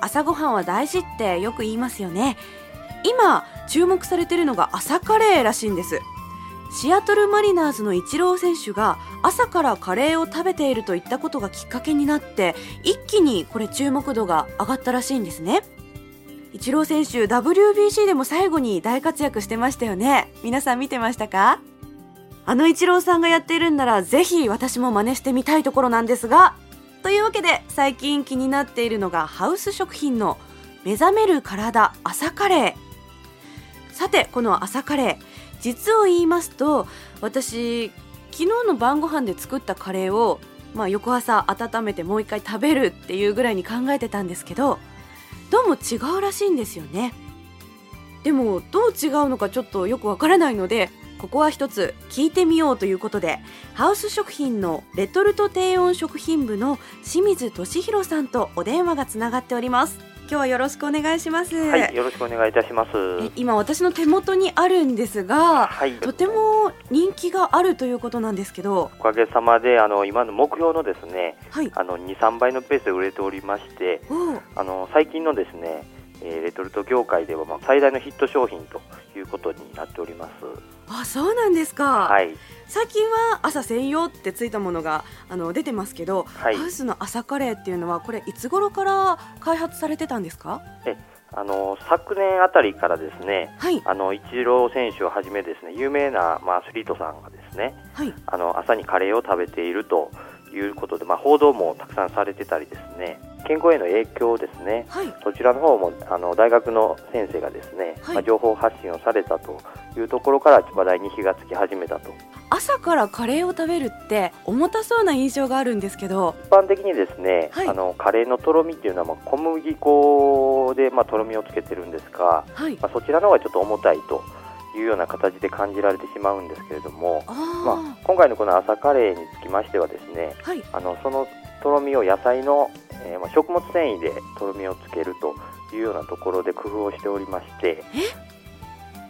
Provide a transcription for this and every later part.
朝ごはんは大事ってよく言いますよね。今注目されているのが朝カレーらしいんです。シアトルマリナーズのイチロー選手が朝からカレーを食べているといったことがきっかけになって一気にこれ注目度が上がったらしいんですね。イチロー選手 WBC でも最後に大活躍してましたよね。皆さん見てましたか？あのイチローさんがやっているんならぜひ私も真似してみたいところなんですがというわけで最近気になっているのがハウス食品の目覚める体朝カレー。さてこの朝カレー実を言いますと私昨日の晩ご飯で作ったカレーを、まあ、翌朝温めてもう一回食べるっていうぐらいに考えてたんですけどどうも違うらしいんですよね。でもどう違うのかちょっとよくわからないのでここは一つ聞いてみようということでハウス食品のレトルト低温食品部の清水俊弘さんとお電話がつながっております。今日はよろしくお願いします。はいよろしくお願いいたします。今私の手元にあるんですが、はい、とても人気があるということなんですけど。おかげさまであの今の目標のですね、はい、あの2、3倍のペースで売れておりましてあの最近のですねえー、レトルト業界ではまあ最大のヒット商品ということになっております。あ、そうなんですか。はい。最近は朝専用ってついたものがあの出てますけど、はい、ハウスの朝カレーっていうのはこれいつ頃から開発されてたんですか？え、あの昨年あたりからですね、はい、あのイチロー選手をはじめですね有名なまあアスリートさんがですね、はい、あの朝にカレーを食べているということで、まあ報道もたくさんされてたりですね。健康への影響ですね、はい、そちらの方もあの大学の先生がですね、はい、まあ、情報発信をされたというところから話題に火がつき始めたと。朝からカレーを食べるって重たそうな印象があるんですけど。一般的にですね、はい、あのカレーのとろみっていうのはまあ小麦粉でまあとろみをつけてるんですが、はい、まあ、そちらの方がちょっと重たいというような形で感じられてしまうんですけれどもあ、まあ、今回のこの朝カレーにつきましてはですね、はい、あのそのとろみを野菜のえー、まあ、食物繊維でとろみをつけるというようなところで工夫をしておりまして。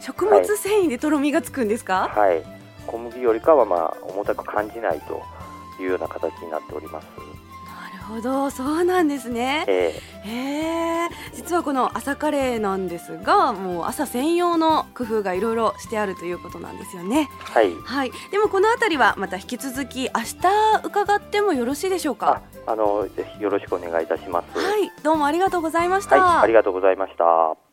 食物繊維でとろみがつくんですか、はい、はい、小麦よりかはまあ重たく感じないというような形になっておりますほど。そうなんですね、えー、へ実はこの朝カレーなんですがもう朝専用の工夫がいろいろしてあるということなんですよね。はい、はい、でもこの辺りはまた引き続き明日伺ってもよろしいでしょうか？あのぜひよろしくお願いいたします。はい。どうもありがとうございました、はい、ありがとうございました